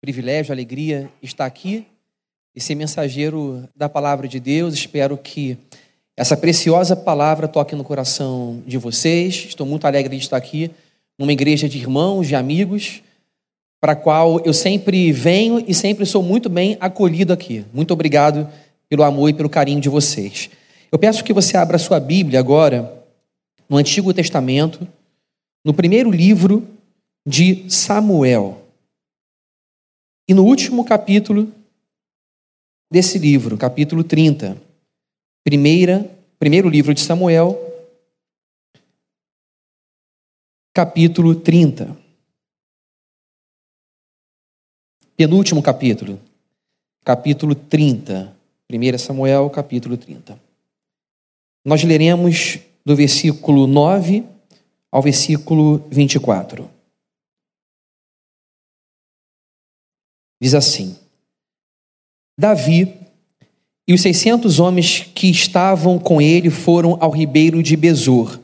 privilégio, alegria estar aqui e ser mensageiro da palavra de Deus. Espero que essa preciosa palavra toque no coração de vocês. Estou muito alegre de estar aqui numa igreja de irmãos, de amigos, para a qual eu sempre venho e sempre sou muito bem acolhido aqui. Muito obrigado pelo amor e pelo carinho de vocês. Eu peço que você abra sua Bíblia agora no Antigo Testamento, no primeiro livro de Samuel. E no último capítulo desse livro, capítulo 30, primeira, primeiro livro de Samuel, capítulo 30. Penúltimo capítulo, capítulo 30. 1 Samuel, capítulo 30. Nós leremos do versículo 9 ao versículo 24. Diz assim: Davi e os seiscentos homens que estavam com ele foram ao ribeiro de Besor,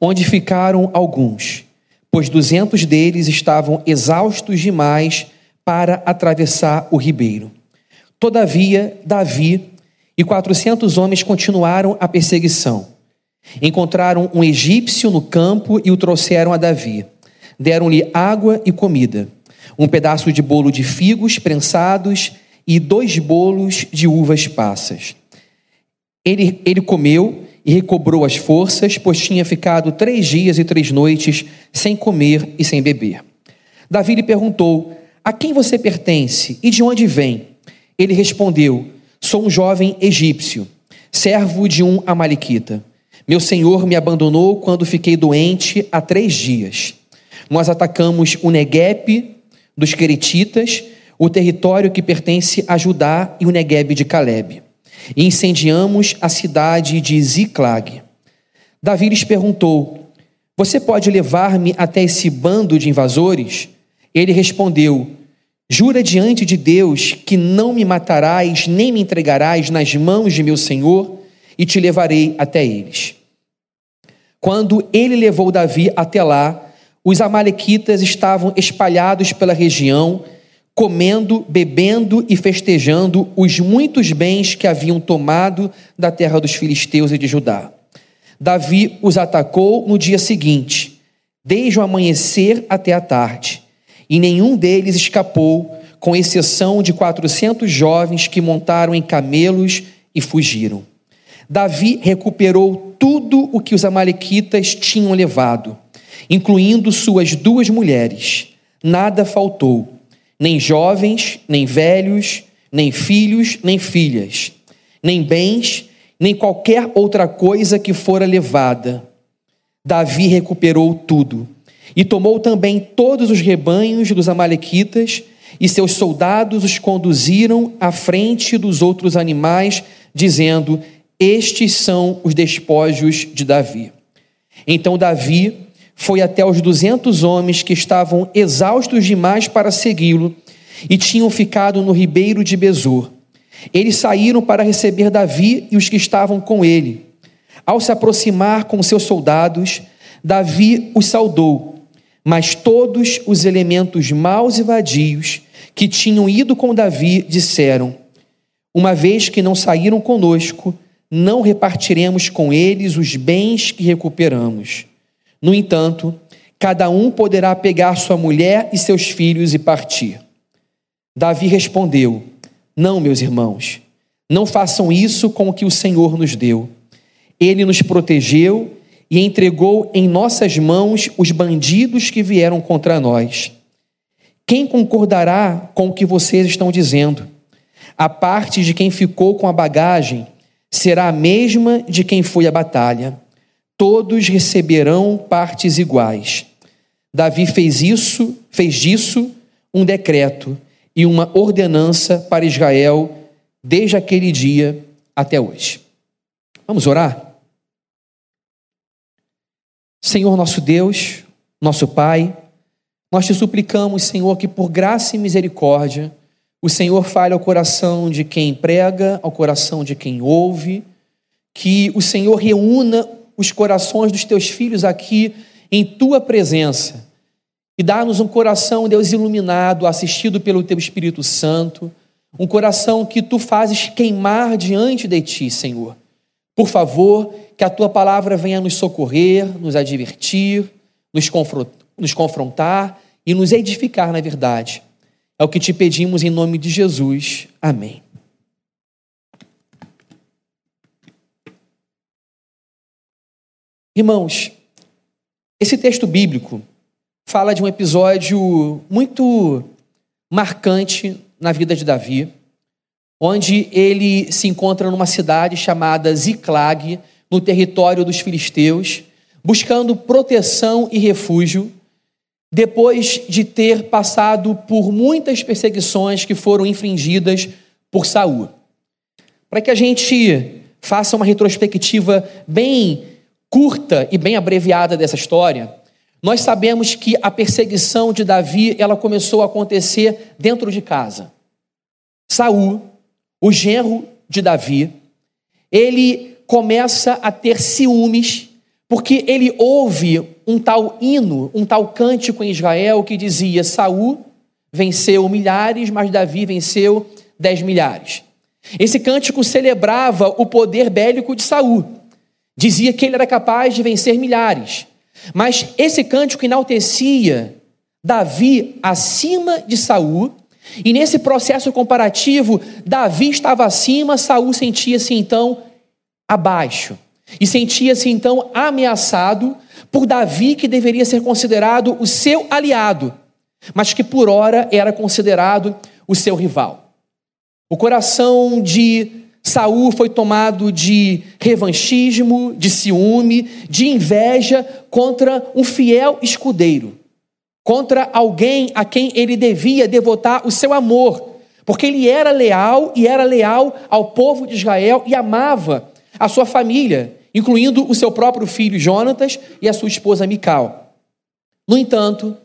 onde ficaram alguns, pois duzentos deles estavam exaustos demais para atravessar o ribeiro. Todavia, Davi e quatrocentos homens continuaram a perseguição. Encontraram um egípcio no campo e o trouxeram a Davi. Deram-lhe água e comida um pedaço de bolo de figos prensados e dois bolos de uvas passas. Ele, ele comeu e recobrou as forças, pois tinha ficado três dias e três noites sem comer e sem beber. Davi lhe perguntou: A quem você pertence e de onde vem? Ele respondeu: Sou um jovem egípcio, servo de um amalequita. Meu senhor me abandonou quando fiquei doente há três dias. Nós atacamos o Neguepe dos Queretitas, o território que pertence a Judá e o Negueb de Caleb. E incendiamos a cidade de Ziclag. Davi lhes perguntou: Você pode levar-me até esse bando de invasores? Ele respondeu: Jura diante de Deus que não me matarás nem me entregarás nas mãos de meu senhor, e te levarei até eles. Quando ele levou Davi até lá, os Amalequitas estavam espalhados pela região, comendo, bebendo e festejando os muitos bens que haviam tomado da terra dos filisteus e de Judá. Davi os atacou no dia seguinte, desde o amanhecer até a tarde, e nenhum deles escapou, com exceção de quatrocentos jovens que montaram em camelos e fugiram. Davi recuperou tudo o que os Amalequitas tinham levado incluindo suas duas mulheres. Nada faltou, nem jovens, nem velhos, nem filhos, nem filhas, nem bens, nem qualquer outra coisa que fora levada. Davi recuperou tudo e tomou também todos os rebanhos dos Amalequitas, e seus soldados os conduziram à frente dos outros animais, dizendo: Estes são os despojos de Davi. Então Davi foi até os duzentos homens que estavam exaustos demais para segui-lo e tinham ficado no ribeiro de Besor. Eles saíram para receber Davi e os que estavam com ele. Ao se aproximar com seus soldados, Davi os saudou, mas todos os elementos maus e vadios que tinham ido com Davi disseram: Uma vez que não saíram conosco, não repartiremos com eles os bens que recuperamos. No entanto, cada um poderá pegar sua mulher e seus filhos e partir. Davi respondeu: Não, meus irmãos, não façam isso com o que o Senhor nos deu. Ele nos protegeu e entregou em nossas mãos os bandidos que vieram contra nós. Quem concordará com o que vocês estão dizendo? A parte de quem ficou com a bagagem será a mesma de quem foi à batalha todos receberão partes iguais. Davi fez isso, fez disso um decreto e uma ordenança para Israel desde aquele dia até hoje. Vamos orar? Senhor nosso Deus, nosso Pai, nós te suplicamos, Senhor, que por graça e misericórdia o Senhor fale ao coração de quem prega, ao coração de quem ouve, que o Senhor reúna os corações dos teus filhos aqui em tua presença e dá-nos um coração, Deus, iluminado, assistido pelo Teu Espírito Santo, um coração que Tu fazes queimar diante de Ti, Senhor. Por favor, que a Tua palavra venha nos socorrer, nos advertir, nos confrontar e nos edificar na verdade. É o que te pedimos em nome de Jesus. Amém. Irmãos, esse texto bíblico fala de um episódio muito marcante na vida de Davi, onde ele se encontra numa cidade chamada Ziclag, no território dos filisteus, buscando proteção e refúgio, depois de ter passado por muitas perseguições que foram infringidas por Saul. Para que a gente faça uma retrospectiva bem curta e bem abreviada dessa história, nós sabemos que a perseguição de Davi, ela começou a acontecer dentro de casa. Saul, o genro de Davi, ele começa a ter ciúmes porque ele ouve um tal hino, um tal cântico em Israel que dizia: Saul venceu milhares, mas Davi venceu dez milhares. Esse cântico celebrava o poder bélico de Saul. Dizia que ele era capaz de vencer milhares. Mas esse cântico enaltecia Davi acima de Saul, e nesse processo comparativo, Davi estava acima, Saul sentia-se então abaixo. E sentia-se então ameaçado por Davi, que deveria ser considerado o seu aliado, mas que por ora era considerado o seu rival. O coração de Saul foi tomado de revanchismo, de ciúme, de inveja contra um fiel escudeiro, contra alguém a quem ele devia devotar o seu amor, porque ele era leal e era leal ao povo de Israel e amava a sua família, incluindo o seu próprio filho Jonatas e a sua esposa Mical. No entanto,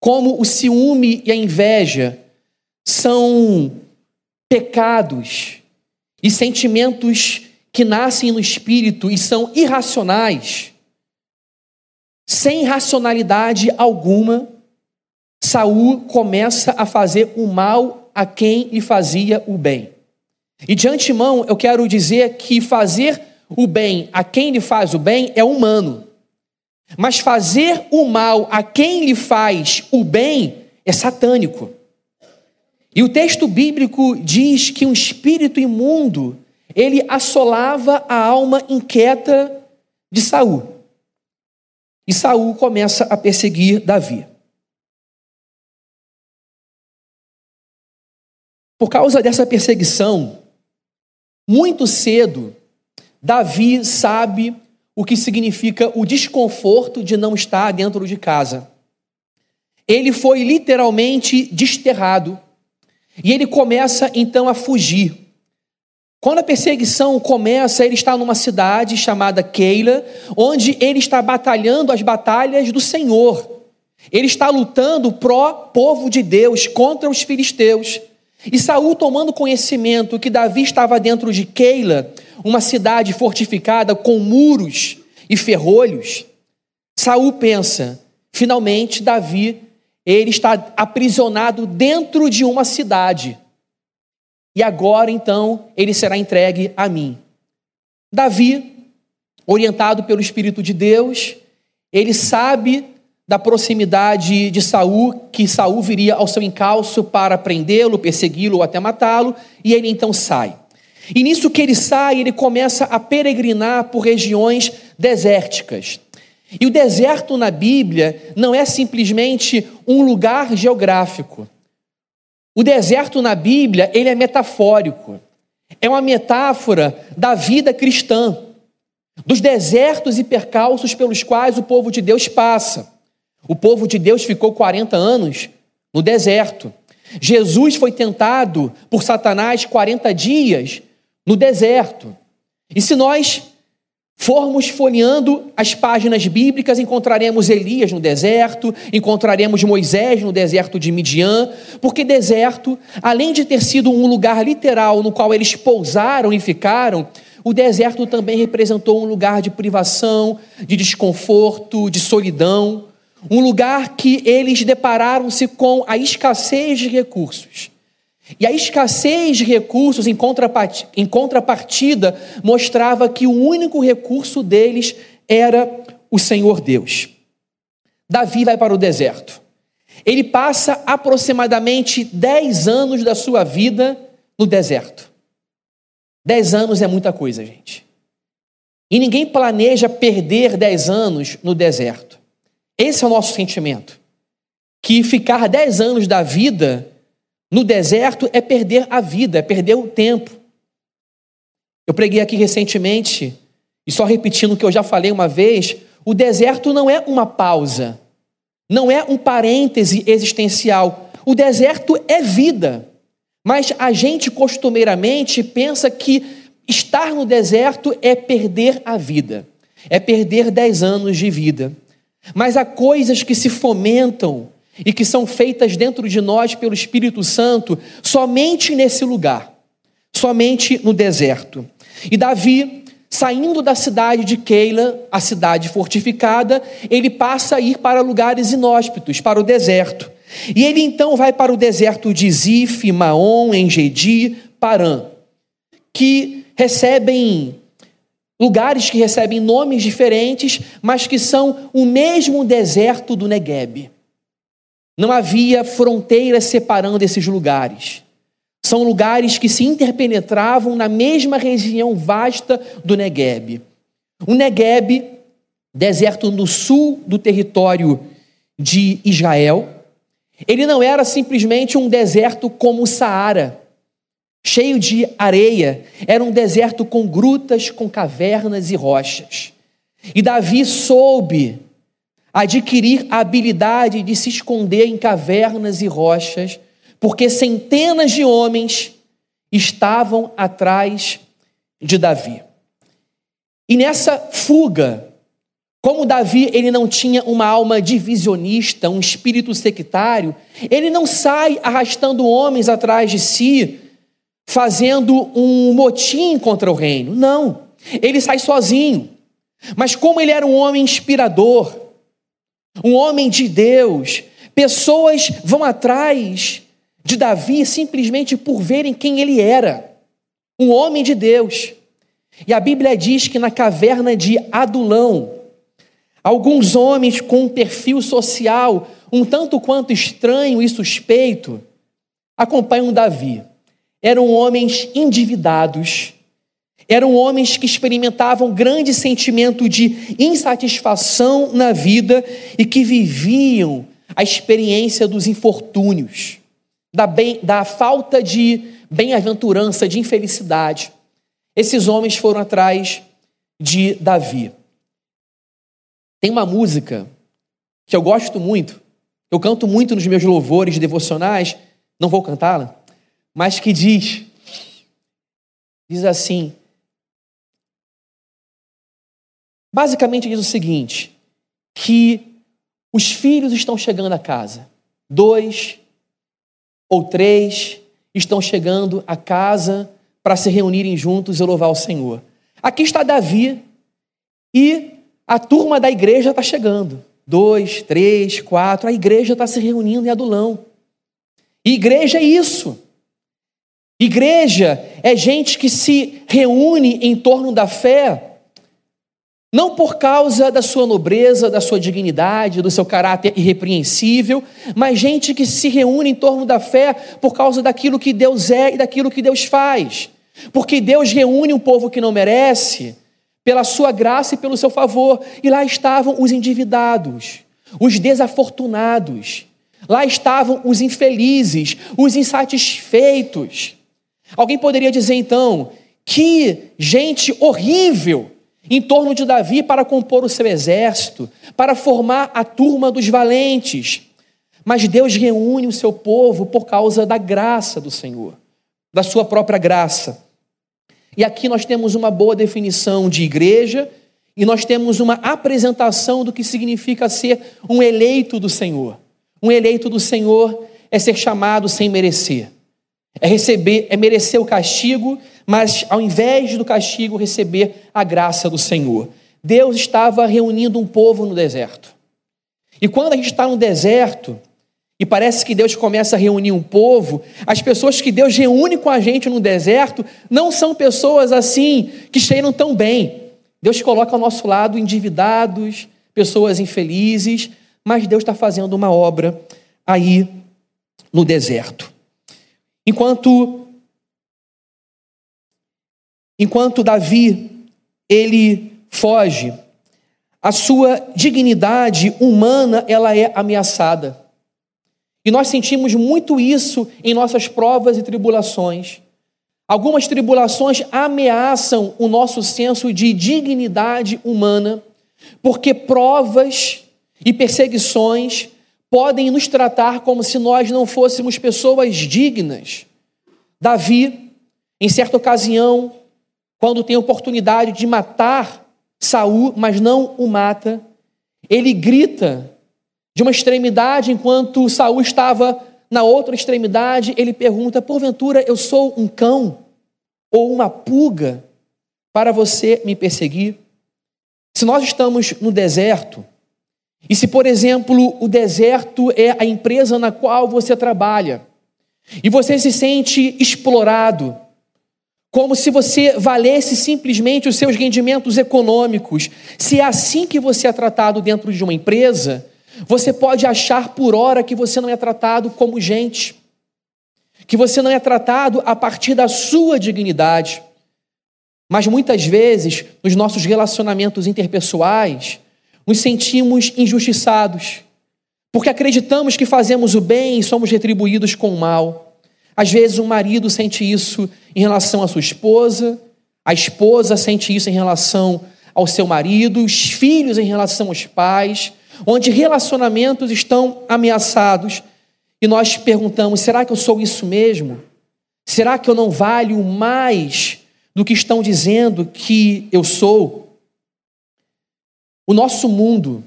como o ciúme e a inveja são pecados e sentimentos que nascem no espírito e são irracionais, sem racionalidade alguma, Saul começa a fazer o mal a quem lhe fazia o bem. E de antemão eu quero dizer que fazer o bem a quem lhe faz o bem é humano. Mas fazer o mal a quem lhe faz o bem é satânico. E o texto bíblico diz que um espírito imundo, ele assolava a alma inquieta de Saul. E Saul começa a perseguir Davi. Por causa dessa perseguição, muito cedo, Davi sabe o que significa o desconforto de não estar dentro de casa. Ele foi literalmente desterrado e ele começa então a fugir. Quando a perseguição começa, ele está numa cidade chamada Keila, onde ele está batalhando as batalhas do Senhor. Ele está lutando pró povo de Deus contra os filisteus. E Saul, tomando conhecimento que Davi estava dentro de Keila, uma cidade fortificada com muros e ferrolhos, Saul pensa: finalmente Davi ele está aprisionado dentro de uma cidade. E agora então ele será entregue a mim. Davi, orientado pelo Espírito de Deus, ele sabe da proximidade de Saul, que Saul viria ao seu encalço para prendê-lo, persegui-lo ou até matá-lo, e ele então sai. E nisso que ele sai, ele começa a peregrinar por regiões desérticas. E o deserto na Bíblia não é simplesmente um lugar geográfico. O deserto na Bíblia, ele é metafórico. É uma metáfora da vida cristã, dos desertos e percalços pelos quais o povo de Deus passa. O povo de Deus ficou 40 anos no deserto. Jesus foi tentado por Satanás 40 dias no deserto. E se nós formos folheando as páginas bíblicas, encontraremos Elias no deserto, encontraremos Moisés no deserto de Midian, porque deserto, além de ter sido um lugar literal no qual eles pousaram e ficaram, o deserto também representou um lugar de privação, de desconforto, de solidão, um lugar que eles depararam-se com a escassez de recursos. E a escassez de recursos, em contrapartida, mostrava que o único recurso deles era o Senhor Deus. Davi vai para o deserto. Ele passa aproximadamente 10 anos da sua vida no deserto. 10 anos é muita coisa, gente. E ninguém planeja perder 10 anos no deserto. Esse é o nosso sentimento. Que ficar 10 anos da vida no deserto é perder a vida, é perder o tempo. Eu preguei aqui recentemente, e só repetindo o que eu já falei uma vez, o deserto não é uma pausa, não é um parêntese existencial. O deserto é vida. Mas a gente costumeiramente pensa que estar no deserto é perder a vida, é perder dez anos de vida. Mas há coisas que se fomentam e que são feitas dentro de nós pelo Espírito Santo somente nesse lugar, somente no deserto. E Davi, saindo da cidade de Keila, a cidade fortificada, ele passa a ir para lugares inóspitos, para o deserto. E ele então vai para o deserto de Zif, Maom, Engedi, Parã, que recebem lugares que recebem nomes diferentes, mas que são o mesmo deserto do Negueb. Não havia fronteiras separando esses lugares. São lugares que se interpenetravam na mesma região vasta do Negueb. O Negueb, deserto no sul do território de Israel, ele não era simplesmente um deserto como o Saara, cheio de areia, era um deserto com grutas, com cavernas e rochas. E Davi soube adquirir a habilidade de se esconder em cavernas e rochas, porque centenas de homens estavam atrás de Davi. E nessa fuga, como Davi ele não tinha uma alma divisionista, um espírito sectário, ele não sai arrastando homens atrás de si, fazendo um motim contra o reino. Não. Ele sai sozinho. Mas como ele era um homem inspirador, um homem de Deus. Pessoas vão atrás de Davi simplesmente por verem quem ele era. Um homem de Deus. E a Bíblia diz que na caverna de Adulão, alguns homens com um perfil social um tanto quanto estranho e suspeito acompanham Davi. Eram homens endividados, eram homens que experimentavam grande sentimento de insatisfação na vida e que viviam a experiência dos infortúnios, da, bem, da falta de bem-aventurança, de infelicidade. Esses homens foram atrás de Davi. Tem uma música que eu gosto muito, eu canto muito nos meus louvores devocionais, não vou cantá-la, mas que diz, diz assim: Basicamente diz o seguinte: que os filhos estão chegando a casa. Dois ou três estão chegando a casa para se reunirem juntos e louvar o Senhor. Aqui está Davi e a turma da igreja está chegando. Dois, três, quatro, a igreja está se reunindo em Adulão. E igreja é isso. Igreja é gente que se reúne em torno da fé não por causa da sua nobreza, da sua dignidade, do seu caráter irrepreensível, mas gente que se reúne em torno da fé por causa daquilo que Deus é e daquilo que Deus faz. Porque Deus reúne um povo que não merece, pela sua graça e pelo seu favor. E lá estavam os endividados, os desafortunados, lá estavam os infelizes, os insatisfeitos. Alguém poderia dizer então, que gente horrível em torno de Davi para compor o seu exército, para formar a turma dos valentes. Mas Deus reúne o seu povo por causa da graça do Senhor, da sua própria graça. E aqui nós temos uma boa definição de igreja e nós temos uma apresentação do que significa ser um eleito do Senhor. Um eleito do Senhor é ser chamado sem merecer. É receber, é merecer o castigo mas ao invés do castigo, receber a graça do Senhor. Deus estava reunindo um povo no deserto. E quando a gente está no deserto, e parece que Deus começa a reunir um povo, as pessoas que Deus reúne com a gente no deserto não são pessoas assim que cheiram tão bem. Deus coloca ao nosso lado endividados, pessoas infelizes, mas Deus está fazendo uma obra aí no deserto. Enquanto enquanto Davi ele foge, a sua dignidade humana ela é ameaçada. E nós sentimos muito isso em nossas provas e tribulações. Algumas tribulações ameaçam o nosso senso de dignidade humana, porque provas e perseguições podem nos tratar como se nós não fôssemos pessoas dignas. Davi, em certa ocasião, quando tem oportunidade de matar Saul, mas não o mata, ele grita de uma extremidade, enquanto Saul estava na outra extremidade, ele pergunta: Porventura eu sou um cão ou uma pulga para você me perseguir? Se nós estamos no deserto, e se, por exemplo, o deserto é a empresa na qual você trabalha, e você se sente explorado, como se você valesse simplesmente os seus rendimentos econômicos, se é assim que você é tratado dentro de uma empresa, você pode achar por hora que você não é tratado como gente, que você não é tratado a partir da sua dignidade. Mas muitas vezes, nos nossos relacionamentos interpessoais, nos sentimos injustiçados, porque acreditamos que fazemos o bem e somos retribuídos com o mal. Às vezes, um marido sente isso em relação à sua esposa, a esposa sente isso em relação ao seu marido, os filhos em relação aos pais onde relacionamentos estão ameaçados e nós perguntamos: será que eu sou isso mesmo? Será que eu não valho mais do que estão dizendo que eu sou? O nosso mundo,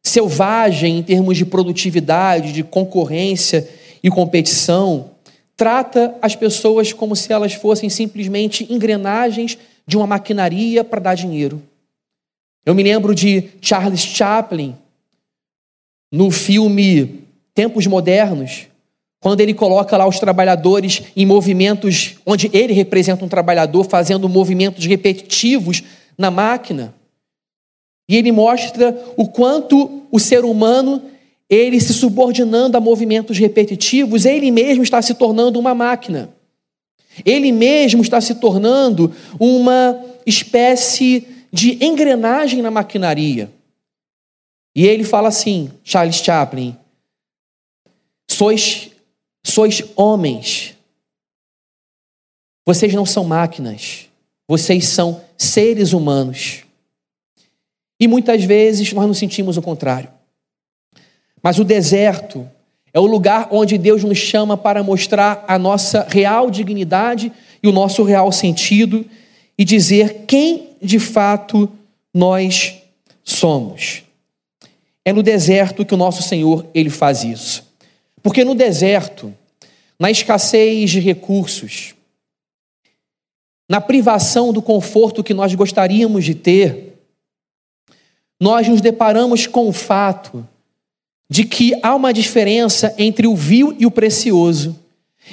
selvagem em termos de produtividade, de concorrência e competição, trata as pessoas como se elas fossem simplesmente engrenagens de uma maquinaria para dar dinheiro. Eu me lembro de Charles Chaplin, no filme Tempos Modernos, quando ele coloca lá os trabalhadores em movimentos, onde ele representa um trabalhador fazendo movimentos repetitivos na máquina. E ele mostra o quanto o ser humano, ele se subordinando a movimentos repetitivos, ele mesmo está se tornando uma máquina. Ele mesmo está se tornando uma espécie de engrenagem na maquinaria. E ele fala assim, Charles Chaplin: sois, sois homens. Vocês não são máquinas. Vocês são seres humanos. E muitas vezes nós nos sentimos o contrário. Mas o deserto é o lugar onde Deus nos chama para mostrar a nossa real dignidade e o nosso real sentido e dizer quem de fato nós somos. É no deserto que o nosso Senhor ele faz isso. Porque no deserto, na escassez de recursos, na privação do conforto que nós gostaríamos de ter, nós nos deparamos com o fato de que há uma diferença entre o vil e o precioso.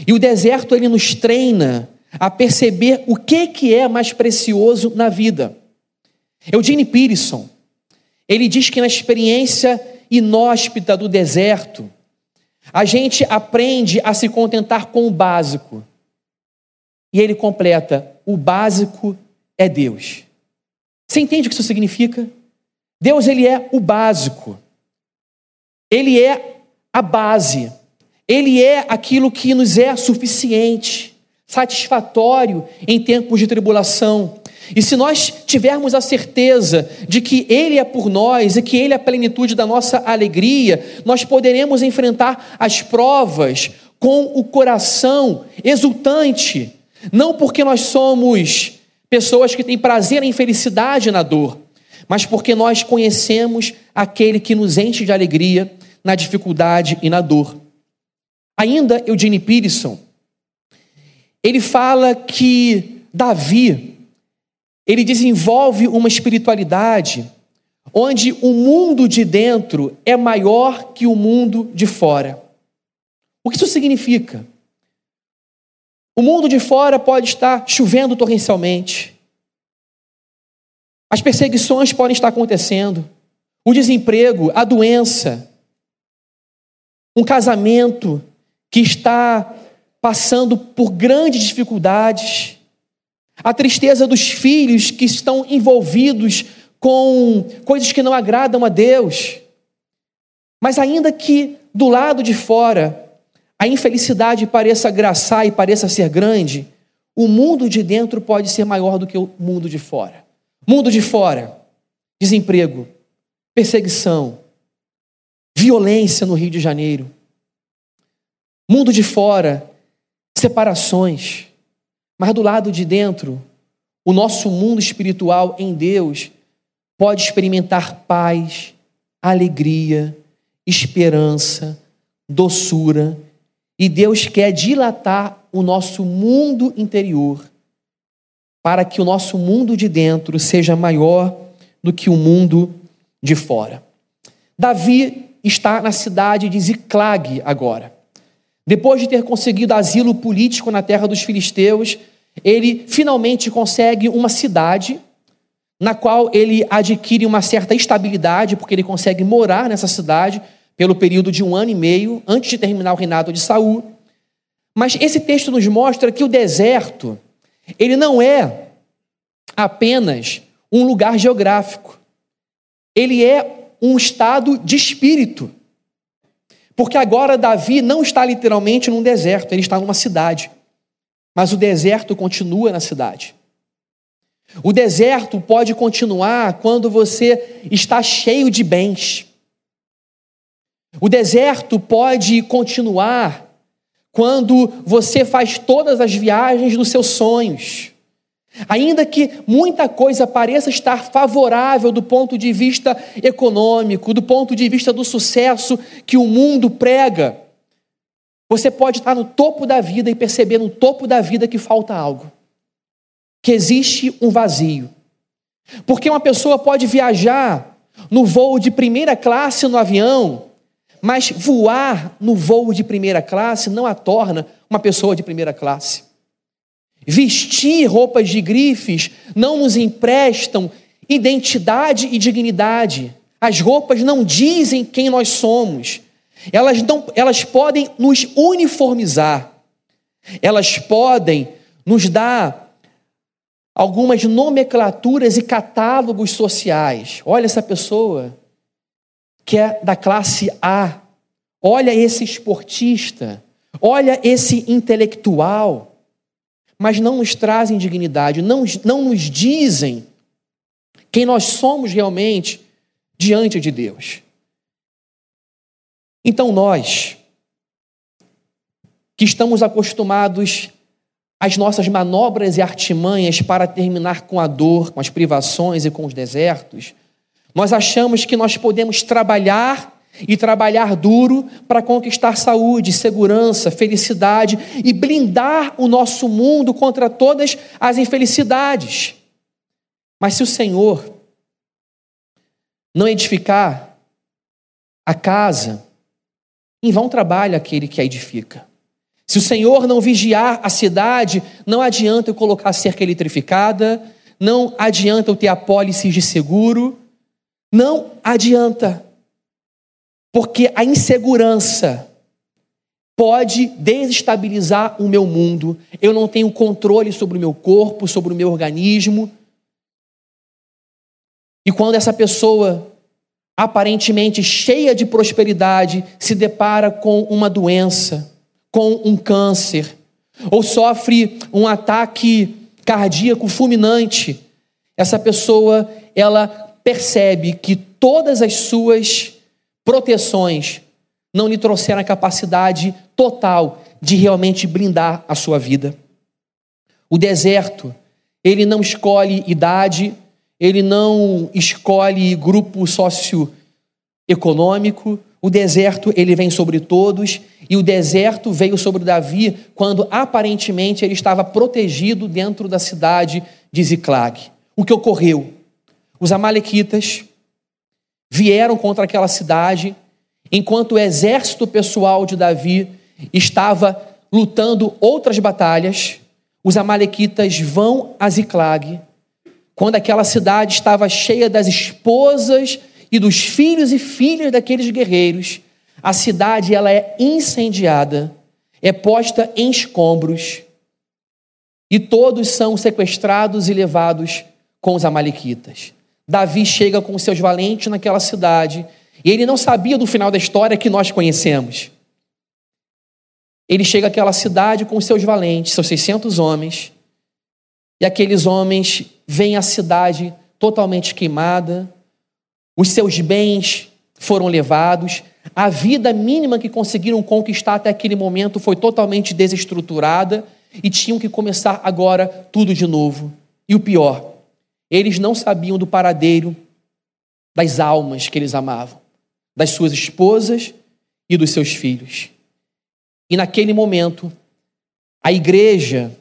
E o deserto ele nos treina a perceber o que, que é mais precioso na vida. Eugene Peterson, ele diz que na experiência inóspita do deserto, a gente aprende a se contentar com o básico. E ele completa: o básico é Deus. Você entende o que isso significa? Deus ele é o básico. Ele é a base. Ele é aquilo que nos é suficiente satisfatório em tempos de tribulação. E se nós tivermos a certeza de que Ele é por nós e que Ele é a plenitude da nossa alegria, nós poderemos enfrentar as provas com o coração exultante, não porque nós somos pessoas que têm prazer em felicidade na dor, mas porque nós conhecemos aquele que nos enche de alegria na dificuldade e na dor. Ainda Eugene Peterson, ele fala que Davi, ele desenvolve uma espiritualidade onde o mundo de dentro é maior que o mundo de fora. O que isso significa? O mundo de fora pode estar chovendo torrencialmente. As perseguições podem estar acontecendo. O desemprego, a doença. Um casamento que está passando por grandes dificuldades. A tristeza dos filhos que estão envolvidos com coisas que não agradam a Deus. Mas ainda que do lado de fora a infelicidade pareça graçar e pareça ser grande, o mundo de dentro pode ser maior do que o mundo de fora. Mundo de fora, desemprego, perseguição, violência no Rio de Janeiro. Mundo de fora, separações. Mas do lado de dentro, o nosso mundo espiritual em Deus pode experimentar paz, alegria, esperança, doçura. E Deus quer dilatar o nosso mundo interior para que o nosso mundo de dentro seja maior do que o mundo de fora. Davi está na cidade de Ziclag agora. Depois de ter conseguido asilo político na terra dos filisteus, ele finalmente consegue uma cidade na qual ele adquire uma certa estabilidade, porque ele consegue morar nessa cidade pelo período de um ano e meio, antes de terminar o reinado de Saul. Mas esse texto nos mostra que o deserto, ele não é apenas um lugar geográfico. Ele é um estado de espírito. Porque agora Davi não está literalmente num deserto, ele está numa cidade. Mas o deserto continua na cidade. O deserto pode continuar quando você está cheio de bens. O deserto pode continuar quando você faz todas as viagens dos seus sonhos. Ainda que muita coisa pareça estar favorável do ponto de vista econômico, do ponto de vista do sucesso que o mundo prega, você pode estar no topo da vida e perceber no topo da vida que falta algo, que existe um vazio. Porque uma pessoa pode viajar no voo de primeira classe no avião, mas voar no voo de primeira classe não a torna uma pessoa de primeira classe. Vestir roupas de grifes não nos emprestam identidade e dignidade. As roupas não dizem quem nós somos. Elas, não, elas podem nos uniformizar. Elas podem nos dar algumas nomenclaturas e catálogos sociais. Olha essa pessoa que é da classe A. Olha esse esportista, olha esse intelectual, mas não nos trazem dignidade, não, não nos dizem quem nós somos realmente diante de Deus. Então nós, que estamos acostumados às nossas manobras e artimanhas para terminar com a dor, com as privações e com os desertos, nós achamos que nós podemos trabalhar e trabalhar duro para conquistar saúde, segurança, felicidade e blindar o nosso mundo contra todas as infelicidades. Mas se o Senhor não edificar a casa, em vão trabalha aquele que a edifica. Se o Senhor não vigiar a cidade, não adianta eu colocar cerca eletrificada, não adianta eu ter apólices de seguro, não adianta, porque a insegurança pode desestabilizar o meu mundo. Eu não tenho controle sobre o meu corpo, sobre o meu organismo. E quando essa pessoa, aparentemente cheia de prosperidade, se depara com uma doença, com um câncer, ou sofre um ataque cardíaco fulminante, essa pessoa, ela percebe que todas as suas proteções não lhe trouxeram a capacidade total de realmente blindar a sua vida. O deserto, ele não escolhe idade, ele não escolhe grupo socioeconômico, o deserto ele vem sobre todos, e o deserto veio sobre Davi quando aparentemente ele estava protegido dentro da cidade de Ziclag. O que ocorreu? Os Amalequitas, vieram contra aquela cidade, enquanto o exército pessoal de Davi estava lutando outras batalhas. Os amalequitas vão a Ziclag, quando aquela cidade estava cheia das esposas e dos filhos e filhas daqueles guerreiros, a cidade ela é incendiada, é posta em escombros, e todos são sequestrados e levados com os amalequitas. Davi chega com seus valentes naquela cidade, e ele não sabia do final da história que nós conhecemos. Ele chega àquela cidade com seus valentes, seus 600 homens, e aqueles homens veem a cidade totalmente queimada, os seus bens foram levados, a vida mínima que conseguiram conquistar até aquele momento foi totalmente desestruturada e tinham que começar agora tudo de novo. E o pior, eles não sabiam do paradeiro das almas que eles amavam, das suas esposas e dos seus filhos. E naquele momento, a igreja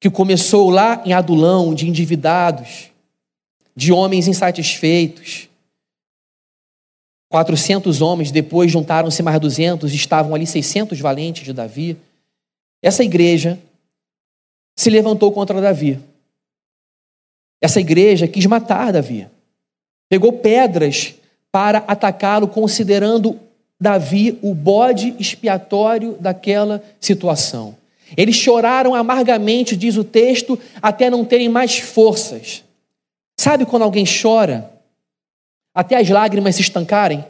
que começou lá em Adulão, de endividados, de homens insatisfeitos, 400 homens, depois juntaram-se mais 200, estavam ali 600 valentes de Davi. Essa igreja se levantou contra Davi. Essa igreja quis matar Davi. Pegou pedras para atacá-lo, considerando Davi o bode expiatório daquela situação. Eles choraram amargamente, diz o texto, até não terem mais forças. Sabe quando alguém chora? Até as lágrimas se estancarem?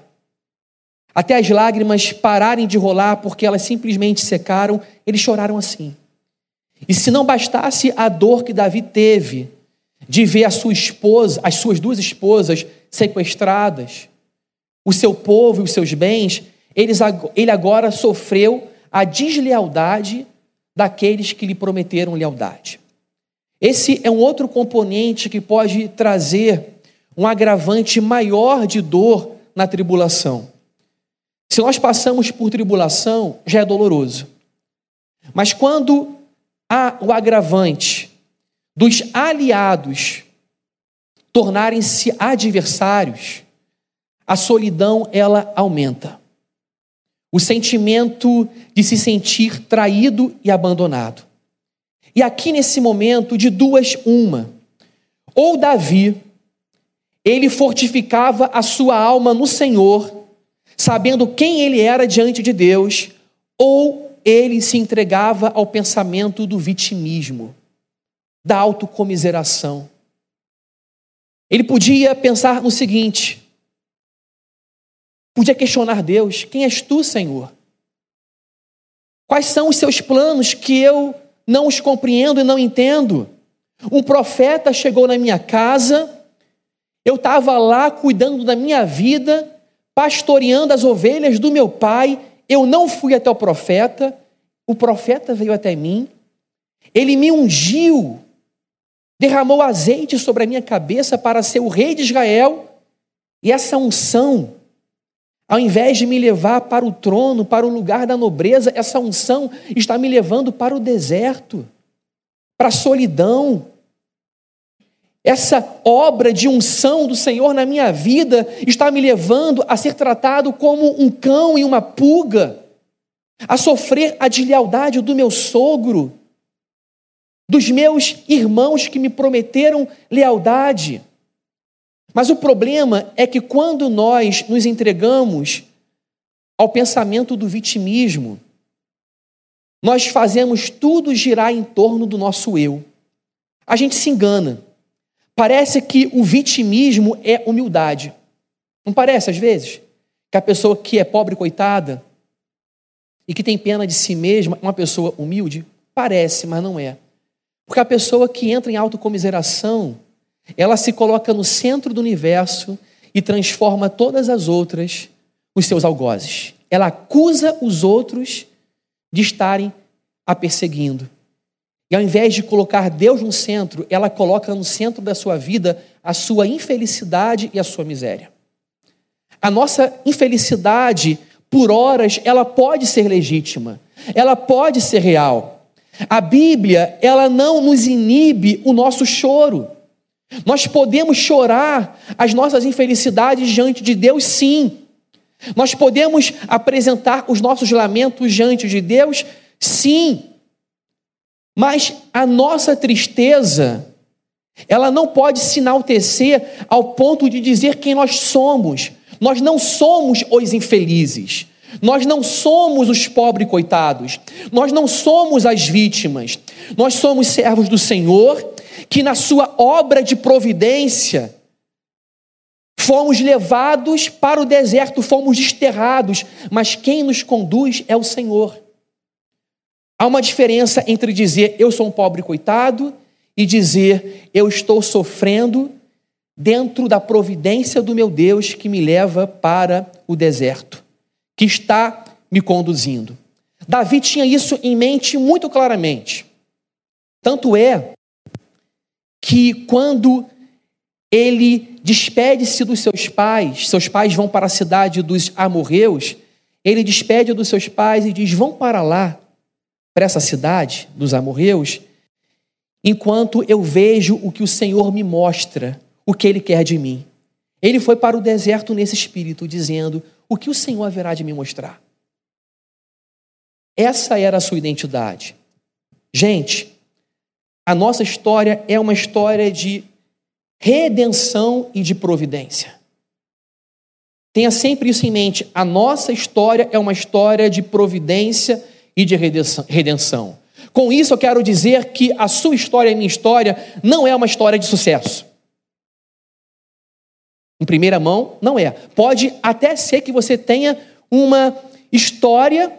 Até as lágrimas pararem de rolar porque elas simplesmente secaram? Eles choraram assim. E se não bastasse a dor que Davi teve de ver a sua esposa, as suas duas esposas sequestradas, o seu povo e os seus bens, eles, ele agora sofreu a deslealdade daqueles que lhe prometeram lealdade. Esse é um outro componente que pode trazer um agravante maior de dor na tribulação. Se nós passamos por tribulação, já é doloroso. Mas quando há o agravante dos aliados tornarem-se adversários, a solidão ela aumenta o sentimento de se sentir traído e abandonado. E aqui nesse momento, de duas, uma. Ou Davi, ele fortificava a sua alma no Senhor, sabendo quem ele era diante de Deus, ou ele se entregava ao pensamento do vitimismo, da autocomiseração. Ele podia pensar no seguinte: Podia questionar Deus: Quem és tu, Senhor? Quais são os seus planos que eu não os compreendo e não entendo? Um profeta chegou na minha casa, eu estava lá cuidando da minha vida, pastoreando as ovelhas do meu pai, eu não fui até o profeta, o profeta veio até mim, ele me ungiu, derramou azeite sobre a minha cabeça para ser o rei de Israel, e essa unção ao invés de me levar para o trono, para o lugar da nobreza, essa unção está me levando para o deserto, para a solidão. Essa obra de unção do Senhor na minha vida está me levando a ser tratado como um cão e uma pulga, a sofrer a deslealdade do meu sogro, dos meus irmãos que me prometeram lealdade. Mas o problema é que quando nós nos entregamos ao pensamento do vitimismo, nós fazemos tudo girar em torno do nosso eu. A gente se engana. Parece que o vitimismo é humildade. Não parece às vezes? Que a pessoa que é pobre, coitada, e que tem pena de si mesma, é uma pessoa humilde? Parece, mas não é. Porque a pessoa que entra em autocomiseração, ela se coloca no centro do universo e transforma todas as outras os seus algozes. Ela acusa os outros de estarem a perseguindo. E ao invés de colocar Deus no centro, ela coloca no centro da sua vida a sua infelicidade e a sua miséria. A nossa infelicidade, por horas, ela pode ser legítima, ela pode ser real. A Bíblia, ela não nos inibe o nosso choro. Nós podemos chorar as nossas infelicidades diante de Deus, sim. Nós podemos apresentar os nossos lamentos diante de Deus, sim. Mas a nossa tristeza, ela não pode se enaltecer ao ponto de dizer quem nós somos. Nós não somos os infelizes. Nós não somos os pobres coitados. Nós não somos as vítimas. Nós somos servos do Senhor que, na sua obra de providência, fomos levados para o deserto, fomos desterrados, mas quem nos conduz é o Senhor. Há uma diferença entre dizer eu sou um pobre coitado e dizer eu estou sofrendo dentro da providência do meu Deus que me leva para o deserto, que está me conduzindo. Davi tinha isso em mente muito claramente. Tanto é que quando ele despede-se dos seus pais, seus pais vão para a cidade dos amorreus, ele despede dos seus pais e diz: Vão para lá, para essa cidade dos amorreus, enquanto eu vejo o que o Senhor me mostra o que ele quer de mim. Ele foi para o deserto nesse espírito, dizendo: O que o Senhor haverá de me mostrar? Essa era a sua identidade. Gente, a nossa história é uma história de redenção e de providência. Tenha sempre isso em mente. A nossa história é uma história de providência e de redenção. Com isso, eu quero dizer que a sua história e a minha história não é uma história de sucesso. Em primeira mão, não é. Pode até ser que você tenha uma história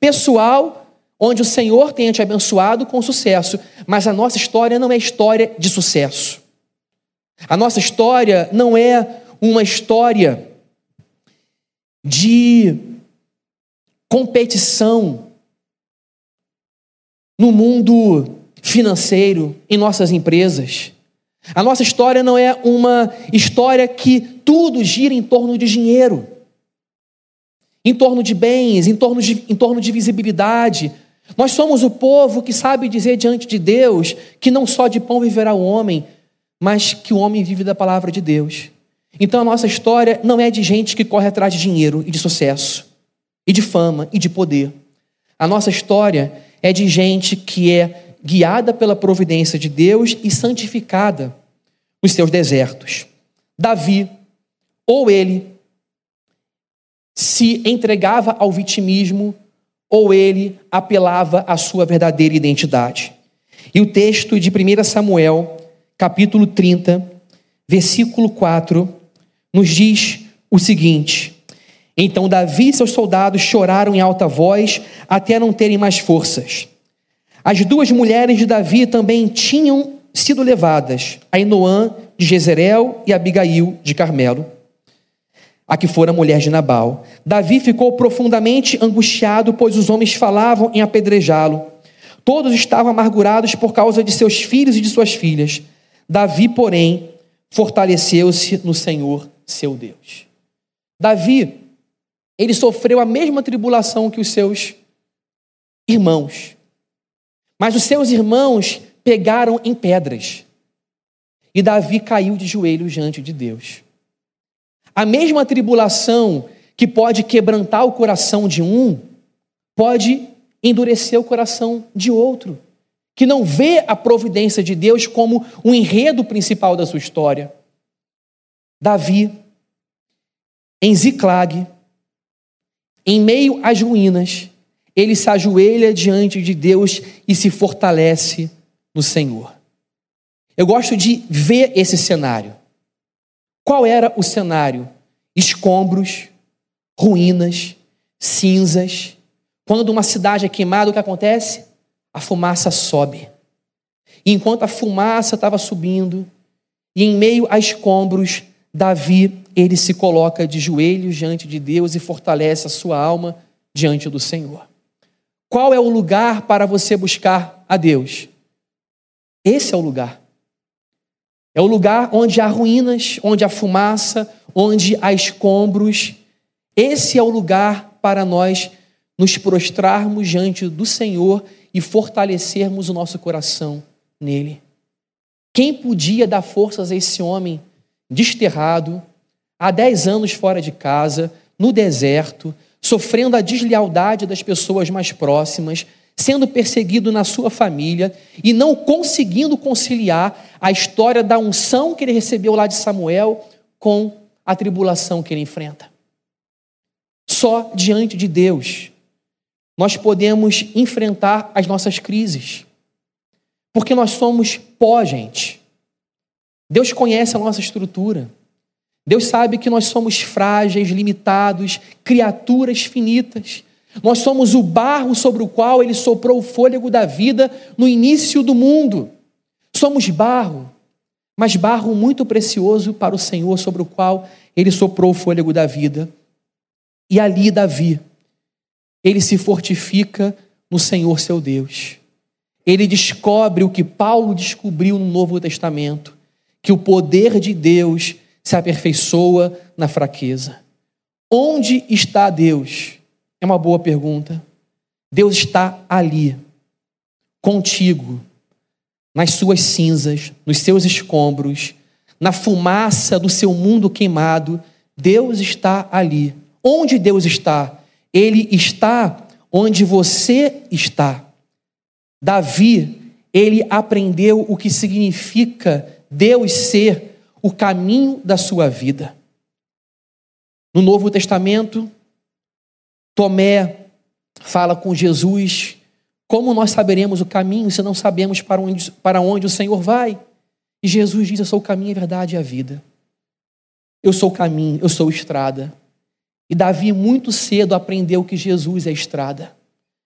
pessoal onde o Senhor tenha te abençoado com sucesso, mas a nossa história não é história de sucesso. A nossa história não é uma história de competição no mundo financeiro, em nossas empresas. A nossa história não é uma história que tudo gira em torno de dinheiro, em torno de bens, em torno de, em torno de visibilidade. Nós somos o povo que sabe dizer diante de Deus que não só de pão viverá o homem, mas que o homem vive da palavra de Deus. Então a nossa história não é de gente que corre atrás de dinheiro e de sucesso, e de fama e de poder. A nossa história é de gente que é guiada pela providência de Deus e santificada nos seus desertos. Davi, ou ele se entregava ao vitimismo, ou ele apelava à sua verdadeira identidade. E o texto de 1 Samuel, capítulo 30, versículo 4, nos diz o seguinte: Então Davi e seus soldados choraram em alta voz até não terem mais forças. As duas mulheres de Davi também tinham sido levadas, Ainoã de Jezreel e Abigail de Carmelo, a que fora mulher de Nabal. Davi ficou profundamente angustiado, pois os homens falavam em apedrejá-lo. Todos estavam amargurados por causa de seus filhos e de suas filhas. Davi, porém, fortaleceu-se no Senhor, seu Deus. Davi, ele sofreu a mesma tribulação que os seus irmãos. Mas os seus irmãos pegaram em pedras. E Davi caiu de joelhos diante de Deus. A mesma tribulação que pode quebrantar o coração de um, pode endurecer o coração de outro, que não vê a providência de Deus como o um enredo principal da sua história. Davi, em Ziclag, em meio às ruínas, ele se ajoelha diante de Deus e se fortalece no Senhor. Eu gosto de ver esse cenário. Qual era o cenário? Escombros, ruínas, cinzas. Quando uma cidade é queimada, o que acontece? A fumaça sobe. E enquanto a fumaça estava subindo, e em meio a escombros, Davi, ele se coloca de joelhos diante de Deus e fortalece a sua alma diante do Senhor. Qual é o lugar para você buscar a Deus? Esse é o lugar. É o lugar onde há ruínas, onde há fumaça, onde há escombros. Esse é o lugar para nós nos prostrarmos diante do Senhor e fortalecermos o nosso coração nele. Quem podia dar forças a esse homem desterrado, há dez anos fora de casa, no deserto, sofrendo a deslealdade das pessoas mais próximas, sendo perseguido na sua família e não conseguindo conciliar a história da unção que ele recebeu lá de Samuel com a tribulação que ele enfrenta. Só diante de Deus nós podemos enfrentar as nossas crises. Porque nós somos pó, gente. Deus conhece a nossa estrutura. Deus sabe que nós somos frágeis, limitados, criaturas finitas. Nós somos o barro sobre o qual ele soprou o fôlego da vida no início do mundo. Somos barro, mas barro muito precioso para o Senhor, sobre o qual ele soprou o fôlego da vida. E ali, Davi, ele se fortifica no Senhor seu Deus. Ele descobre o que Paulo descobriu no Novo Testamento, que o poder de Deus se aperfeiçoa na fraqueza. Onde está Deus? É uma boa pergunta. Deus está ali, contigo, nas suas cinzas, nos seus escombros, na fumaça do seu mundo queimado. Deus está ali. Onde Deus está? Ele está onde você está. Davi, ele aprendeu o que significa Deus ser o caminho da sua vida. No Novo Testamento, Tomé fala com Jesus: Como nós saberemos o caminho se não sabemos para onde, para onde o Senhor vai? E Jesus diz: Eu sou o caminho, a verdade e a vida. Eu sou o caminho, eu sou a estrada. E Davi, muito cedo, aprendeu que Jesus é estrada,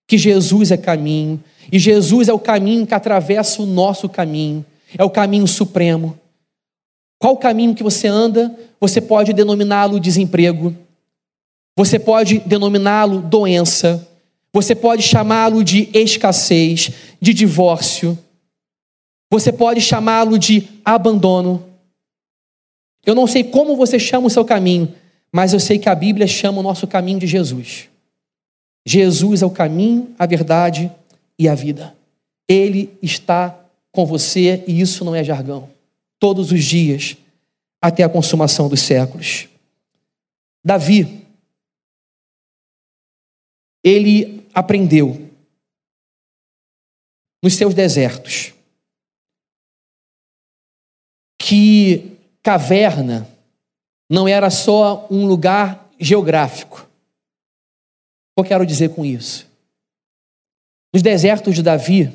que Jesus é caminho, e Jesus é o caminho que atravessa o nosso caminho, é o caminho supremo. Qual caminho que você anda? Você pode denominá-lo desemprego, você pode denominá-lo doença, você pode chamá-lo de escassez, de divórcio, você pode chamá-lo de abandono. Eu não sei como você chama o seu caminho, mas eu sei que a Bíblia chama o nosso caminho de Jesus. Jesus é o caminho, a verdade e a vida. Ele está com você e isso não é jargão. Todos os dias, até a consumação dos séculos. Davi, ele aprendeu nos seus desertos que caverna não era só um lugar geográfico. O que eu quero dizer com isso? Nos desertos de Davi,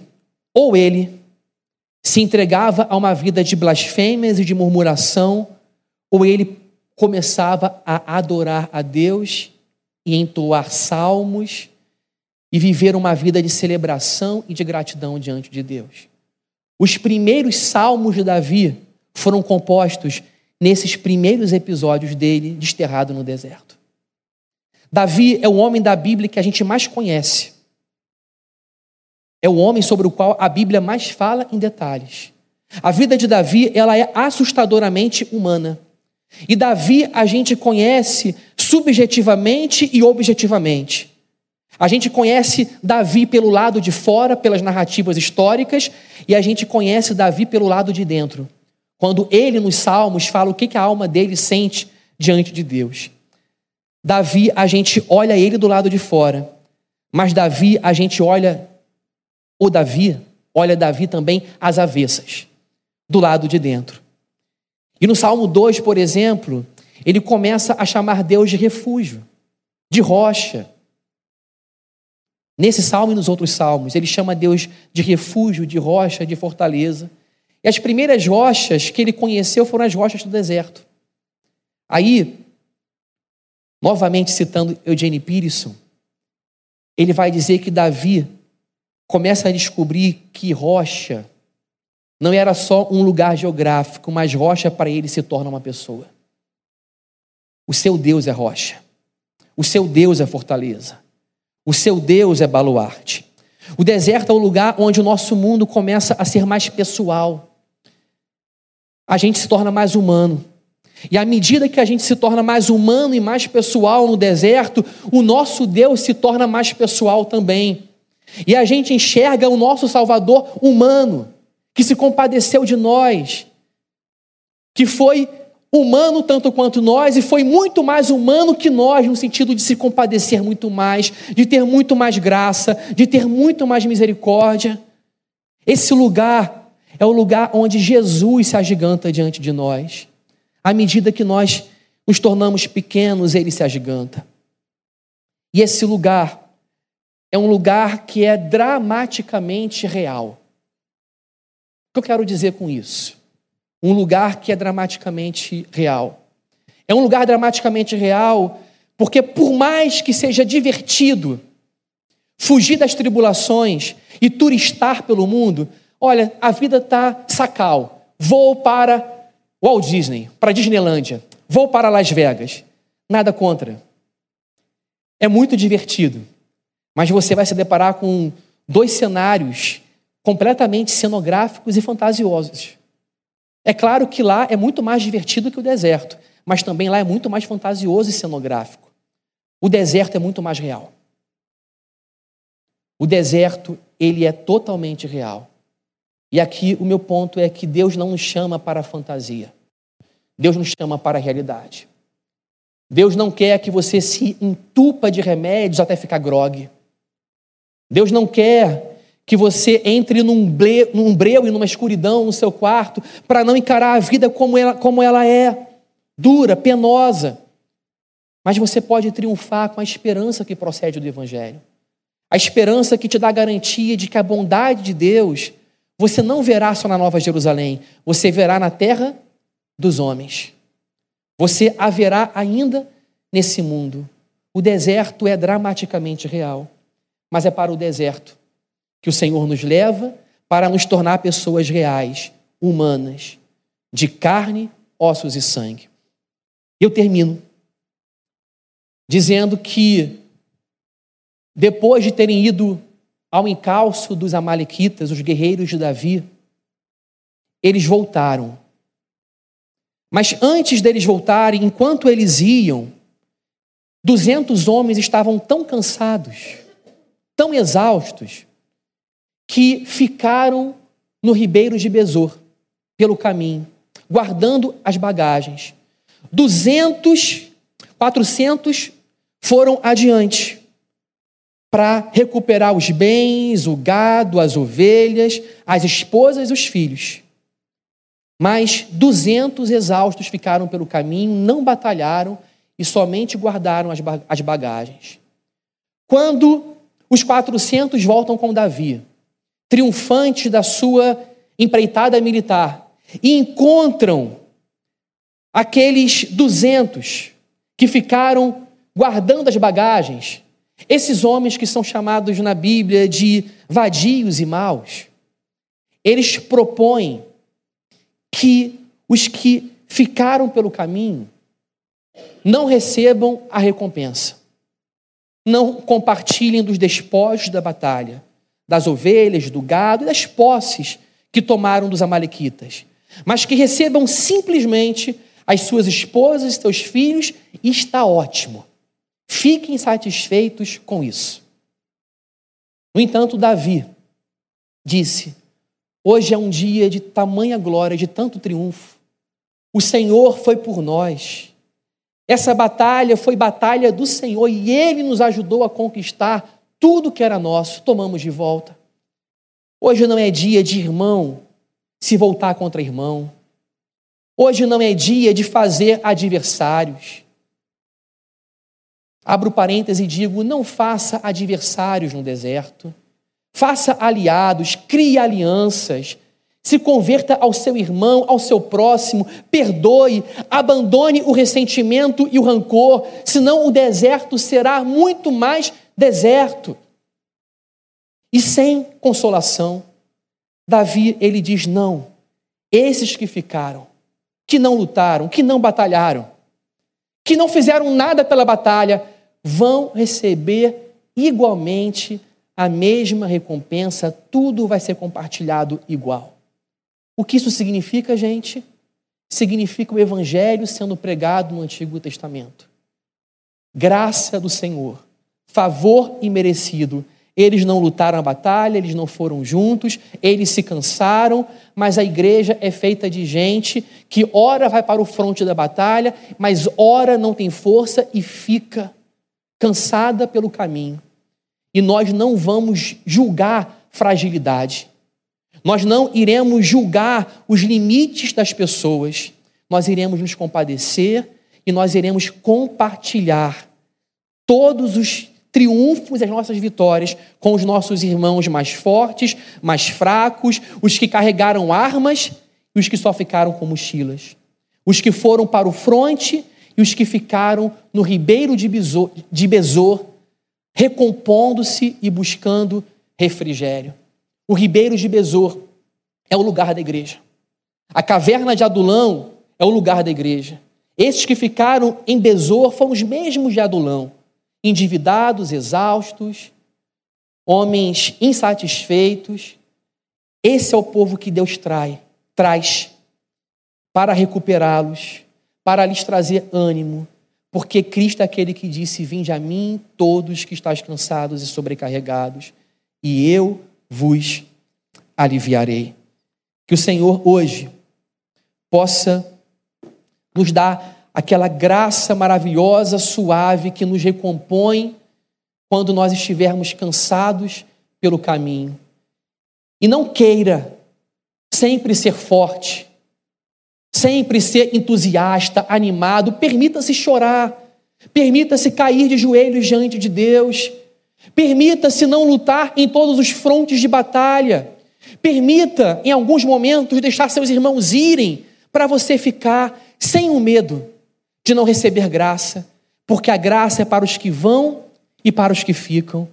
ou ele se entregava a uma vida de blasfêmias e de murmuração, ou ele começava a adorar a Deus e entoar salmos e viver uma vida de celebração e de gratidão diante de Deus. Os primeiros salmos de Davi foram compostos nesses primeiros episódios dele desterrado no deserto. Davi é o homem da Bíblia que a gente mais conhece. É o homem sobre o qual a Bíblia mais fala em detalhes. A vida de Davi, ela é assustadoramente humana. E Davi a gente conhece subjetivamente e objetivamente. A gente conhece Davi pelo lado de fora, pelas narrativas históricas, e a gente conhece Davi pelo lado de dentro. Quando ele, nos Salmos, fala o que a alma dele sente diante de Deus. Davi, a gente olha ele do lado de fora, mas Davi, a gente olha, o Davi, olha Davi também às avessas, do lado de dentro. E no Salmo 2, por exemplo, ele começa a chamar Deus de refúgio, de rocha. Nesse salmo e nos outros salmos, ele chama Deus de refúgio, de rocha, de fortaleza. E as primeiras rochas que ele conheceu foram as rochas do deserto. Aí, novamente citando Eugene Peterson, ele vai dizer que Davi começa a descobrir que rocha não era só um lugar geográfico, mas rocha para ele se torna uma pessoa. O seu Deus é rocha. O seu Deus é fortaleza. O seu Deus é baluarte. O deserto é o lugar onde o nosso mundo começa a ser mais pessoal. A gente se torna mais humano. E à medida que a gente se torna mais humano e mais pessoal no deserto, o nosso Deus se torna mais pessoal também. E a gente enxerga o nosso Salvador humano que se compadeceu de nós, que foi humano tanto quanto nós e foi muito mais humano que nós, no sentido de se compadecer muito mais, de ter muito mais graça, de ter muito mais misericórdia. Esse lugar é o lugar onde Jesus se agiganta diante de nós. À medida que nós nos tornamos pequenos, ele se agiganta. E esse lugar é um lugar que é dramaticamente real. O que eu quero dizer com isso? Um lugar que é dramaticamente real. É um lugar dramaticamente real porque, por mais que seja divertido fugir das tribulações e turistar pelo mundo, olha, a vida está sacal. Vou para Walt Disney, para Disneylândia, vou para Las Vegas. Nada contra. É muito divertido, mas você vai se deparar com dois cenários completamente cenográficos e fantasiosos. É claro que lá é muito mais divertido que o deserto, mas também lá é muito mais fantasioso e cenográfico. O deserto é muito mais real. O deserto, ele é totalmente real. E aqui o meu ponto é que Deus não nos chama para a fantasia. Deus nos chama para a realidade. Deus não quer que você se entupa de remédios até ficar grogue. Deus não quer que você entre num, ble, num breu e numa escuridão no seu quarto para não encarar a vida como ela, como ela é, dura, penosa. Mas você pode triunfar com a esperança que procede do Evangelho. A esperança que te dá a garantia de que a bondade de Deus você não verá só na Nova Jerusalém, você verá na terra dos homens. Você haverá ainda nesse mundo. O deserto é dramaticamente real, mas é para o deserto que o Senhor nos leva para nos tornar pessoas reais, humanas, de carne, ossos e sangue. Eu termino dizendo que depois de terem ido ao encalço dos Amalequitas, os guerreiros de Davi, eles voltaram. Mas antes deles voltarem, enquanto eles iam, duzentos homens estavam tão cansados, tão exaustos, que ficaram no ribeiro de Besor, pelo caminho, guardando as bagagens. Duzentos, quatrocentos foram adiante para recuperar os bens, o gado, as ovelhas, as esposas e os filhos. Mas duzentos exaustos ficaram pelo caminho, não batalharam e somente guardaram as bagagens. Quando os quatrocentos voltam com Davi, triunfantes da sua empreitada militar, e encontram aqueles duzentos que ficaram guardando as bagagens, esses homens que são chamados na Bíblia de vadios e maus, eles propõem que os que ficaram pelo caminho não recebam a recompensa, não compartilhem dos despojos da batalha, das ovelhas, do gado e das posses que tomaram dos Amalequitas, mas que recebam simplesmente as suas esposas e seus filhos, e está ótimo. Fiquem satisfeitos com isso. No entanto, Davi disse: Hoje é um dia de tamanha glória, de tanto triunfo. O Senhor foi por nós. Essa batalha foi batalha do Senhor e Ele nos ajudou a conquistar tudo que era nosso. Tomamos de volta. Hoje não é dia de irmão se voltar contra irmão. Hoje não é dia de fazer adversários. Abro parênteses e digo: não faça adversários no deserto. Faça aliados, crie alianças. Se converta ao seu irmão, ao seu próximo, perdoe, abandone o ressentimento e o rancor, senão o deserto será muito mais deserto. E sem consolação, Davi, ele diz: não, esses que ficaram, que não lutaram, que não batalharam, que não fizeram nada pela batalha, vão receber igualmente a mesma recompensa, tudo vai ser compartilhado igual. O que isso significa, gente? Significa o evangelho sendo pregado no Antigo Testamento. Graça do Senhor, favor imerecido, Eles não lutaram a batalha, eles não foram juntos, eles se cansaram, mas a igreja é feita de gente que ora vai para o fronte da batalha, mas ora não tem força e fica cansada pelo caminho. E nós não vamos julgar fragilidade. Nós não iremos julgar os limites das pessoas. Nós iremos nos compadecer e nós iremos compartilhar todos os triunfos e as nossas vitórias com os nossos irmãos mais fortes, mais fracos, os que carregaram armas e os que só ficaram com mochilas, os que foram para o fronte e os que ficaram no ribeiro de de Besor recompondo-se e buscando refrigério. O ribeiro de Besor é o lugar da igreja. A caverna de Adulão é o lugar da igreja. Esses que ficaram em Besor foram os mesmos de Adulão endividados, exaustos, homens insatisfeitos. Esse é o povo que Deus trai, traz para recuperá-los, para lhes trazer ânimo, porque Cristo é aquele que disse: Vinde a mim, todos que estáis cansados e sobrecarregados, e eu vos aliviarei. Que o Senhor hoje possa nos dar aquela graça maravilhosa, suave que nos recompõe quando nós estivermos cansados pelo caminho. E não queira sempre ser forte, sempre ser entusiasta, animado, permita-se chorar, permita-se cair de joelhos diante de Deus, permita-se não lutar em todos os frontes de batalha, permita, em alguns momentos, deixar seus irmãos irem para você ficar sem o medo de não receber graça, porque a graça é para os que vão e para os que ficam.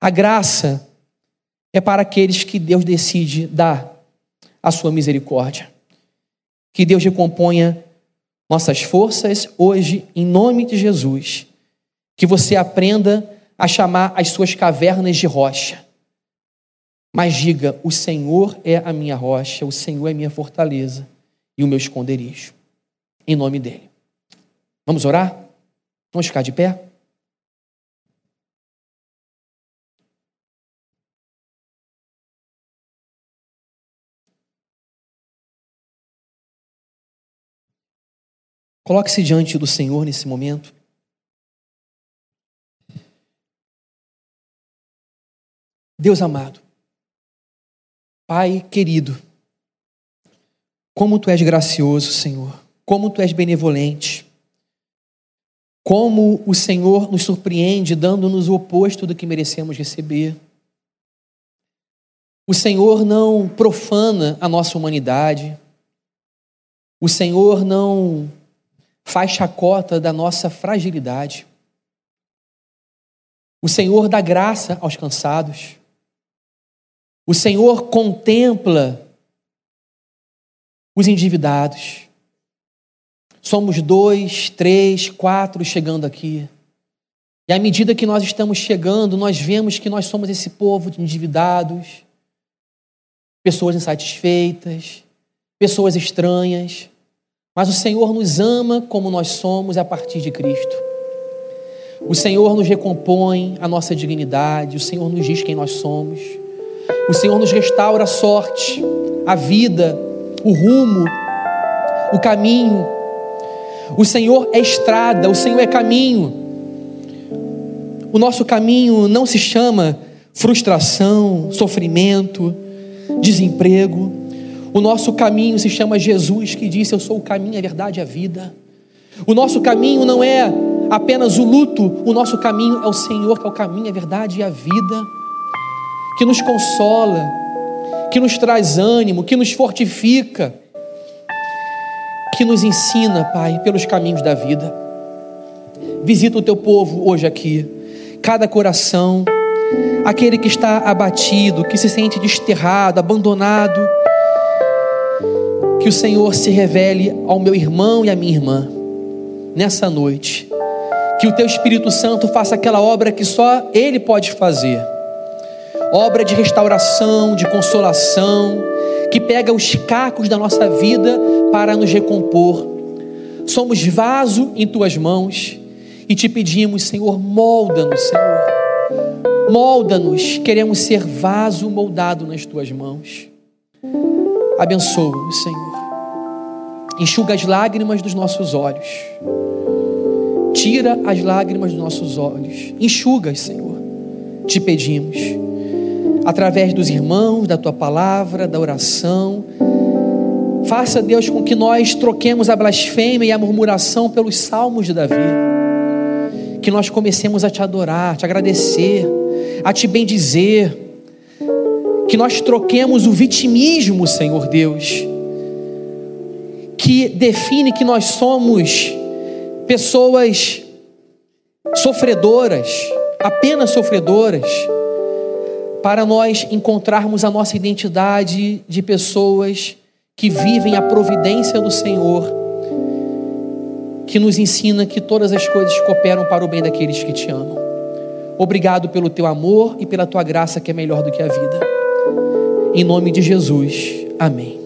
A graça é para aqueles que Deus decide dar a sua misericórdia. Que Deus recomponha nossas forças hoje, em nome de Jesus. Que você aprenda a chamar as suas cavernas de rocha. Mas diga: o Senhor é a minha rocha, o Senhor é a minha fortaleza e o meu esconderijo. Em nome dele. Vamos orar? Vamos ficar de pé? Coloque-se diante do Senhor nesse momento. Deus amado, Pai querido, como tu és gracioso, Senhor, como tu és benevolente. Como o Senhor nos surpreende dando-nos o oposto do que merecemos receber. O Senhor não profana a nossa humanidade. O Senhor não faz chacota da nossa fragilidade. O Senhor dá graça aos cansados. O Senhor contempla os endividados. Somos dois, três, quatro chegando aqui. E à medida que nós estamos chegando, nós vemos que nós somos esse povo de endividados, pessoas insatisfeitas, pessoas estranhas. Mas o Senhor nos ama como nós somos a partir de Cristo. O Senhor nos recompõe a nossa dignidade, o Senhor nos diz quem nós somos. O Senhor nos restaura a sorte, a vida, o rumo, o caminho. O Senhor é estrada, o Senhor é caminho. O nosso caminho não se chama frustração, sofrimento, desemprego. O nosso caminho se chama Jesus, que disse: Eu sou o caminho, a verdade e a vida. O nosso caminho não é apenas o luto, o nosso caminho é o Senhor, que é o caminho, a verdade e a vida, que nos consola, que nos traz ânimo, que nos fortifica que nos ensina, Pai, pelos caminhos da vida. Visita o teu povo hoje aqui, cada coração, aquele que está abatido, que se sente desterrado, abandonado. Que o Senhor se revele ao meu irmão e à minha irmã nessa noite. Que o teu Espírito Santo faça aquela obra que só Ele pode fazer obra de restauração, de consolação que pega os cacos da nossa vida para nos recompor. Somos vaso em tuas mãos e te pedimos, Senhor, molda-nos, Senhor. Molda-nos, queremos ser vaso moldado nas tuas mãos. Abençoa, Senhor. Enxuga as lágrimas dos nossos olhos. Tira as lágrimas dos nossos olhos. Enxuga, Senhor. Te pedimos. Através dos irmãos, da tua palavra, da oração. Faça, Deus, com que nós troquemos a blasfêmia e a murmuração pelos salmos de Davi. Que nós comecemos a te adorar, te agradecer a te bendizer, que nós troquemos o vitimismo, Senhor Deus, que define que nós somos pessoas sofredoras, apenas sofredoras, para nós encontrarmos a nossa identidade de pessoas que vivem a providência do Senhor, que nos ensina que todas as coisas cooperam para o bem daqueles que te amam. Obrigado pelo teu amor e pela tua graça que é melhor do que a vida. Em nome de Jesus. Amém.